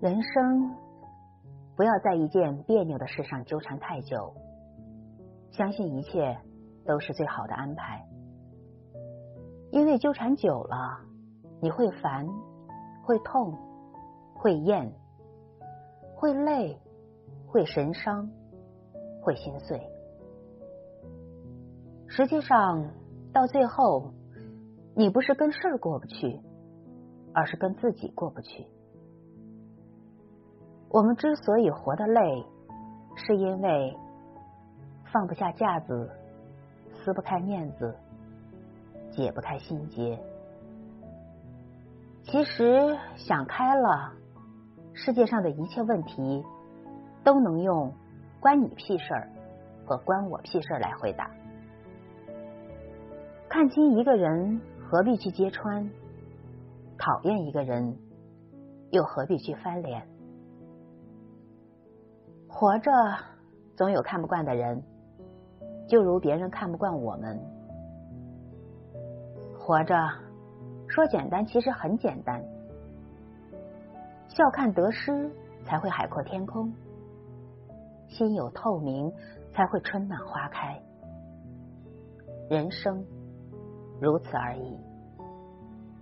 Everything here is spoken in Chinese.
人生不要在一件别扭的事上纠缠太久，相信一切都是最好的安排。因为纠缠久了，你会烦，会痛，会厌，会累，会神伤，会心碎。实际上，到最后，你不是跟事儿过不去，而是跟自己过不去。我们之所以活得累，是因为放不下架子，撕不开面子。解不开心结，其实想开了，世界上的一切问题都能用“关你屁事儿”和“关我屁事儿”来回答。看清一个人，何必去揭穿；讨厌一个人，又何必去翻脸？活着，总有看不惯的人，就如别人看不惯我们。活着，说简单，其实很简单。笑看得失，才会海阔天空；心有透明，才会春暖花开。人生如此而已。